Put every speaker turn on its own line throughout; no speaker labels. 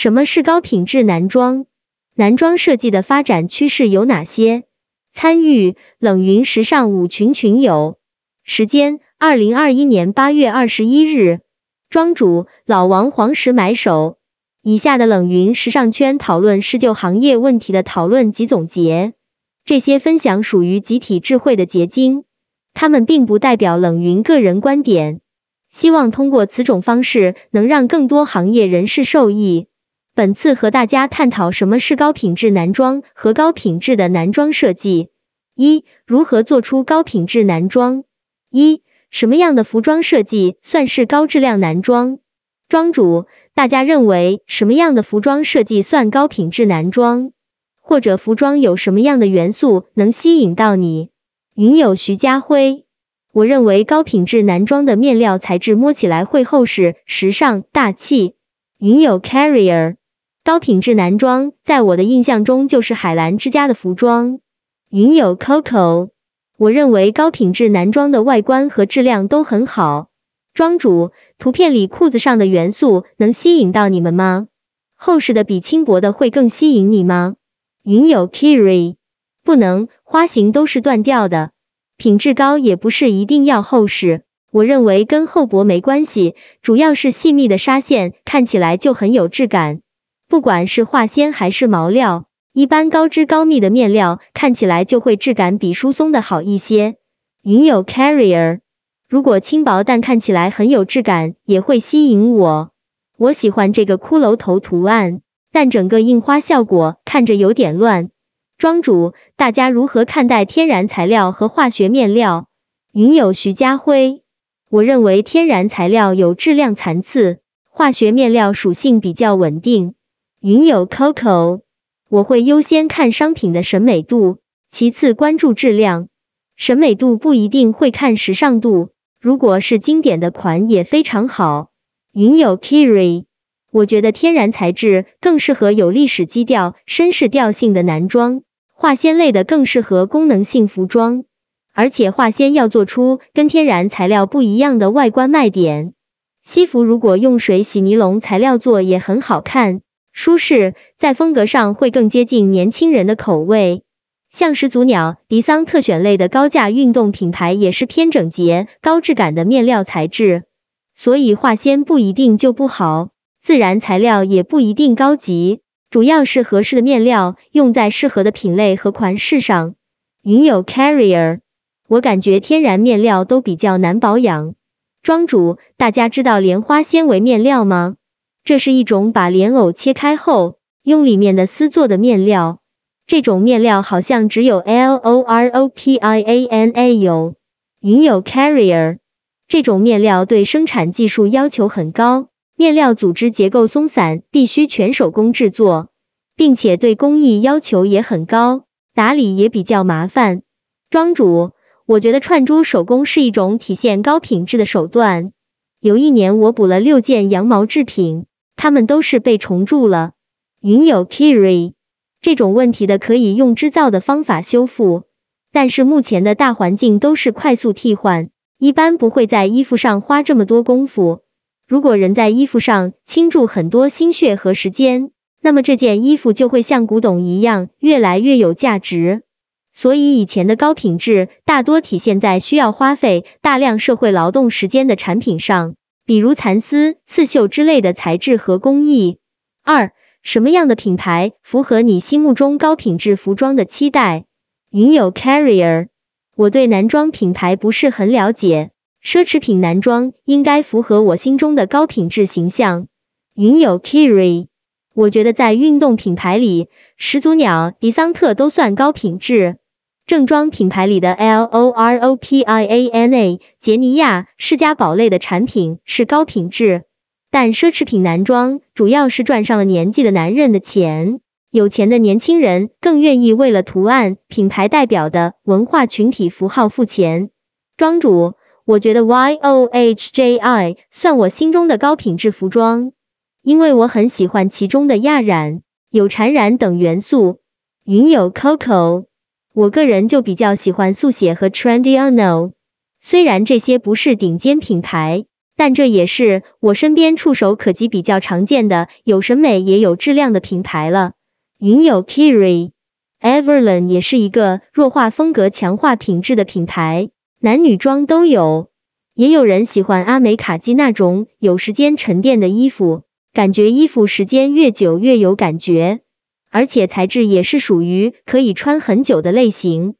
什么是高品质男装？男装设计的发展趋势有哪些？参与冷云时尚舞群群友，时间二零二一年八月二十一日，庄主老王黄石买手。以下的冷云时尚圈讨论是就行业问题的讨论及总结，这些分享属于集体智慧的结晶，他们并不代表冷云个人观点。希望通过此种方式能让更多行业人士受益。本次和大家探讨什么是高品质男装和高品质的男装设计。一、如何做出高品质男装？一、什么样的服装设计算是高质量男装？庄主。大家认为什么样的服装设计算高品质男装？或者服装有什么样的元素能吸引到你？云友徐家辉，我认为高品质男装的面料材质摸起来会厚实、时尚、大气。云友 Carrier，高品质男装在我的印象中就是海澜之家的服装。云友 Coco，我认为高品质男装的外观和质量都很好。庄主，图片里裤子上的元素能吸引到你们吗？厚实的比轻薄的会更吸引你吗？云友 Kiri，不能，花型都是断掉的。品质高也不是一定要厚实，我认为跟厚薄没关系，主要是细密的纱线看起来就很有质感。不管是化纤还是毛料，一般高织高密的面料看起来就会质感比疏松的好一些。云友 Carrier。如果轻薄但看起来很有质感，也会吸引我。我喜欢这个骷髅头图案，但整个印花效果看着有点乱。庄主，大家如何看待天然材料和化学面料？云友徐家辉，我认为天然材料有质量残次，化学面料属性比较稳定。云友 Coco，我会优先看商品的审美度，其次关注质量。审美度不一定会看时尚度。如果是经典的款也非常好。云友 Kiri，我觉得天然材质更适合有历史基调、绅士调性的男装，化纤类的更适合功能性服装，而且化纤要做出跟天然材料不一样的外观卖点。西服如果用水洗尼龙材料做也很好看，舒适，在风格上会更接近年轻人的口味。像始祖鸟、迪桑特选类的高价运动品牌也是偏整洁、高质感的面料材质，所以化纤不一定就不好，自然材料也不一定高级，主要是合适的面料用在适合的品类和款式上。云友 Carrier，我感觉天然面料都比较难保养。庄主，大家知道莲花纤维面料吗？这是一种把莲藕切开后，用里面的丝做的面料。这种面料好像只有 L O R O P I A N A 有，云有 Carrier。这种面料对生产技术要求很高，面料组织结构松散，必须全手工制作，并且对工艺要求也很高，打理也比较麻烦。庄主，我觉得串珠手工是一种体现高品质的手段。有一年我补了六件羊毛制品，它们都是被虫蛀了。云有 Kiri。这种问题的可以用织造的方法修复，但是目前的大环境都是快速替换，一般不会在衣服上花这么多功夫。如果人在衣服上倾注很多心血和时间，那么这件衣服就会像古董一样越来越有价值。所以以前的高品质大多体现在需要花费大量社会劳动时间的产品上，比如蚕丝、刺绣之类的材质和工艺。二什么样的品牌符合你心目中高品质服装的期待？云友 Carrier，我对男装品牌不是很了解，奢侈品男装应该符合我心中的高品质形象。云友 Kiri，我觉得在运动品牌里，始祖鸟、迪桑特都算高品质。正装品牌里的 L O R O P I A N A、杰尼亚、世家宝类的产品是高品质。但奢侈品男装主要是赚上了年纪的男人的钱，有钱的年轻人更愿意为了图案、品牌代表的文化群体符号付钱。庄主，我觉得 Y O H J I 算我心中的高品质服装，因为我很喜欢其中的亚染、有缠染等元素。云有 Coco，我个人就比较喜欢速写和 Trendy Uno，虽然这些不是顶尖品牌。但这也是我身边触手可及比较常见的有审美也有质量的品牌了。云友 Kiri，Everlane 也是一个弱化风格、强化品质的品牌，男女装都有。也有人喜欢阿美卡基那种有时间沉淀的衣服，感觉衣服时间越久越有感觉，而且材质也是属于可以穿很久的类型。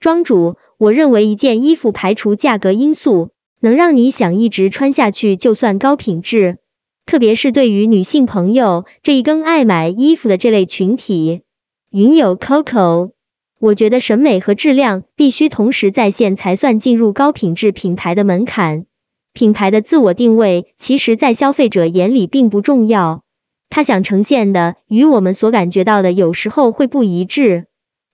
庄主，我认为一件衣服排除价格因素，能让你想一直穿下去，就算高品质。特别是对于女性朋友这一更爱买衣服的这类群体。云友 Coco。我觉得审美和质量必须同时在线，才算进入高品质品牌的门槛。品牌的自我定位，其实，在消费者眼里并不重要，他想呈现的与我们所感觉到的有时候会不一致。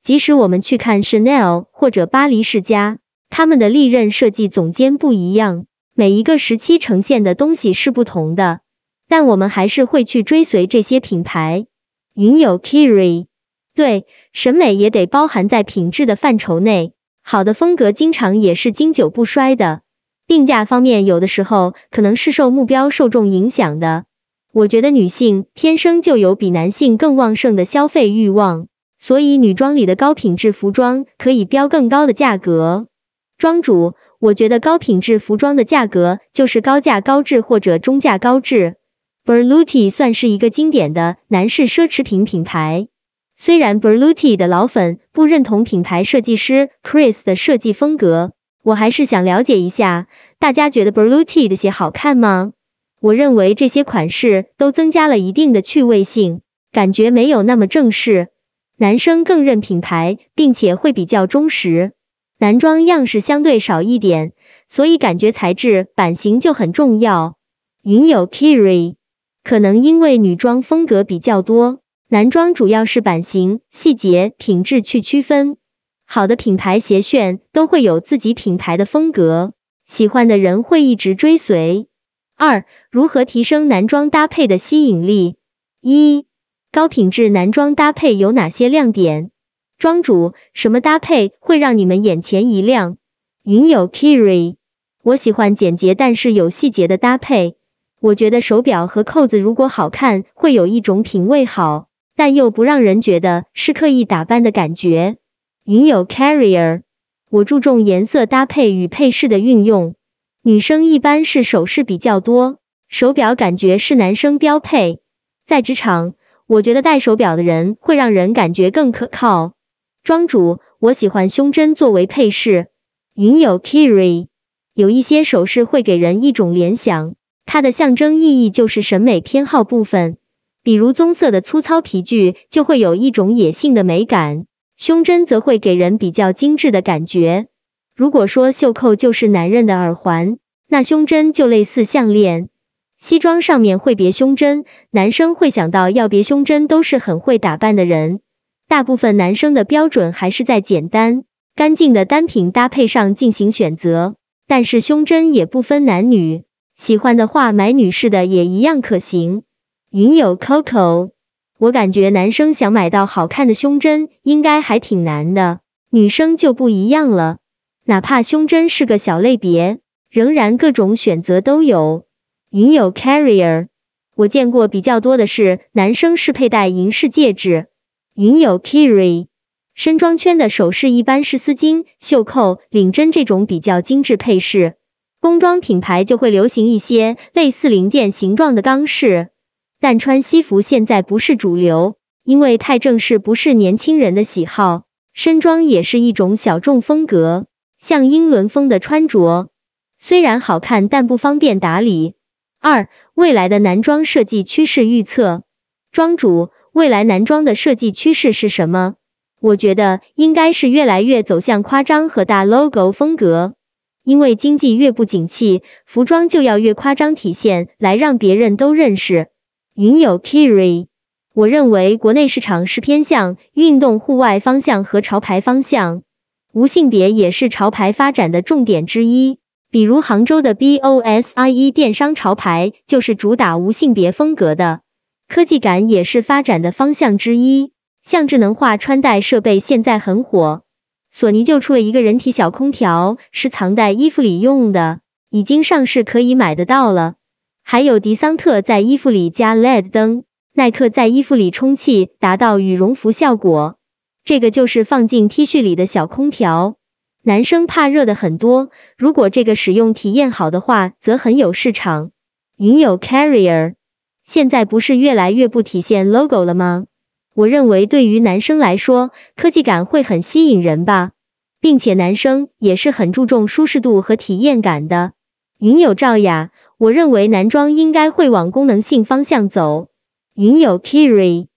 即使我们去看 Chanel 或者巴黎世家，他们的历任设计总监不一样，每一个时期呈现的东西是不同的，但我们还是会去追随这些品牌。云有 Kiri。对，审美也得包含在品质的范畴内。好的风格经常也是经久不衰的。定价方面，有的时候可能是受目标受众影响的。我觉得女性天生就有比男性更旺盛的消费欲望，所以女装里的高品质服装可以标更高的价格。庄主，我觉得高品质服装的价格就是高价高质或者中价高质。Berluti 算是一个经典的男士奢侈品品牌。虽然 Berluti 的老粉不认同品牌设计师 Chris 的设计风格，我还是想了解一下，大家觉得 Berluti 的鞋好看吗？我认为这些款式都增加了一定的趣味性，感觉没有那么正式。男生更认品牌，并且会比较忠实。男装样式相对少一点，所以感觉材质版型就很重要。云友 Kiri，可能因为女装风格比较多。男装主要是版型、细节、品质去区分，好的品牌鞋楦都会有自己品牌的风格，喜欢的人会一直追随。二、如何提升男装搭配的吸引力？一、高品质男装搭配有哪些亮点？庄主，什么搭配会让你们眼前一亮？云友 Kiri，我喜欢简洁但是有细节的搭配，我觉得手表和扣子如果好看，会有一种品味好。但又不让人觉得是刻意打扮的感觉。云友 Carrier，我注重颜色搭配与配饰的运用。女生一般是首饰比较多，手表感觉是男生标配。在职场，我觉得戴手表的人会让人感觉更可靠。庄主，我喜欢胸针作为配饰。云友 Kiri，有一些首饰会给人一种联想，它的象征意义就是审美偏好部分。比如棕色的粗糙皮具就会有一种野性的美感，胸针则会给人比较精致的感觉。如果说袖扣就是男人的耳环，那胸针就类似项链。西装上面会别胸针，男生会想到要别胸针都是很会打扮的人。大部分男生的标准还是在简单、干净的单品搭配上进行选择，但是胸针也不分男女，喜欢的话买女士的也一样可行。云友 Coco，我感觉男生想买到好看的胸针应该还挺难的，女生就不一样了，哪怕胸针是个小类别，仍然各种选择都有。云友 Carrier，我见过比较多的是男生是佩戴银饰戒指。云友 Kiri，身装圈的首饰一般是丝巾、袖扣、领针这种比较精致配饰，工装品牌就会流行一些类似零件形状的钢饰。但穿西服现在不是主流，因为太正式不是年轻人的喜好。身装也是一种小众风格，像英伦风的穿着，虽然好看，但不方便打理。二、未来的男装设计趋势预测，庄主，未来男装的设计趋势是什么？我觉得应该是越来越走向夸张和大 logo 风格，因为经济越不景气，服装就要越夸张体现，来让别人都认识。云友 Kiri，我认为国内市场是偏向运动户外方向和潮牌方向，无性别也是潮牌发展的重点之一。比如杭州的 BOSIE 电商潮牌就是主打无性别风格的，科技感也是发展的方向之一。像智能化穿戴设备现在很火，索尼就出了一个人体小空调，是藏在衣服里用的。已经上市可以买得到了。还有迪桑特在衣服里加 LED 灯，耐克在衣服里充气，达到羽绒服效果。这个就是放进 T 恤里的小空调。男生怕热的很多，如果这个使用体验好的话，则很有市场。云友 Carrier 现在不是越来越不体现 logo 了吗？我认为对于男生来说，科技感会很吸引人吧，并且男生也是很注重舒适度和体验感的。云友赵雅，我认为男装应该会往功能性方向走。云友 Kiri，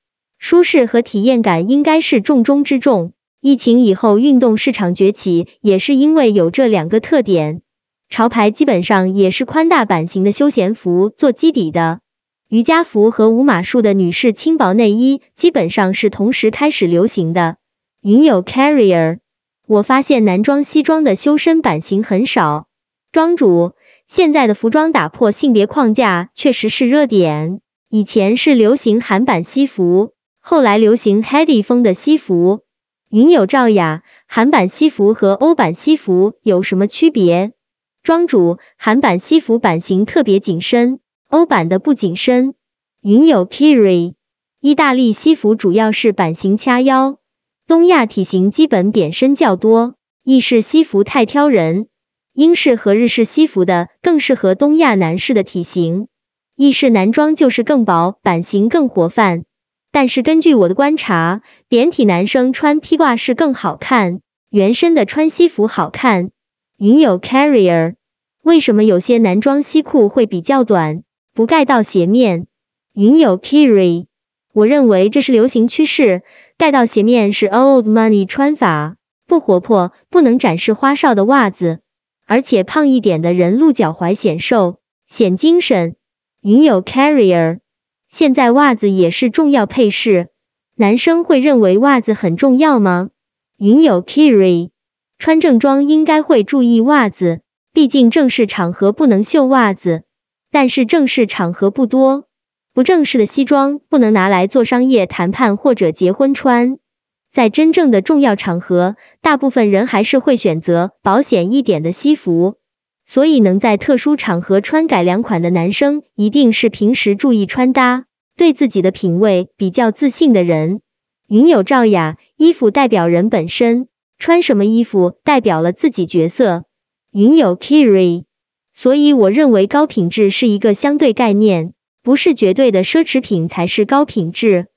舒适和体验感应该是重中之重。疫情以后，运动市场崛起也是因为有这两个特点。潮牌基本上也是宽大版型的休闲服做基底的。瑜伽服和无码数的女士轻薄内衣基本上是同时开始流行的。云友 Carrier，我发现男装西装的修身版型很少。庄主，现在的服装打破性别框架确实是热点。以前是流行韩版西服，后来流行 Heady 风的西服。云友赵雅，韩版西服和欧版西服有什么区别？庄主，韩版西服版型特别紧身。欧版的不紧身，云友 Kiri，意大利西服主要是版型掐腰，东亚体型基本扁身较多，意式西服太挑人，英式和日式西服的更适合东亚男士的体型，意式男装就是更薄，版型更活泛，但是根据我的观察，扁体男生穿披挂式更好看，圆身的穿西服好看。云有 Carrier，为什么有些男装西裤会比较短？不盖到鞋面，云有 Kiri，我认为这是流行趋势，盖到鞋面是 old money 穿法，不活泼，不能展示花哨的袜子，而且胖一点的人露脚踝显瘦，显精神。云有 Carrier，现在袜子也是重要配饰，男生会认为袜子很重要吗？云友 Kiri，穿正装应该会注意袜子，毕竟正式场合不能秀袜子。但是正式场合不多，不正式的西装不能拿来做商业谈判或者结婚穿。在真正的重要场合，大部分人还是会选择保险一点的西服。所以能在特殊场合穿改良款的男生，一定是平时注意穿搭，对自己的品味比较自信的人。云友赵雅，衣服代表人本身，穿什么衣服代表了自己角色。云友 Kiri。所以我认为高品质是一个相对概念，不是绝对的奢侈品才是高品质。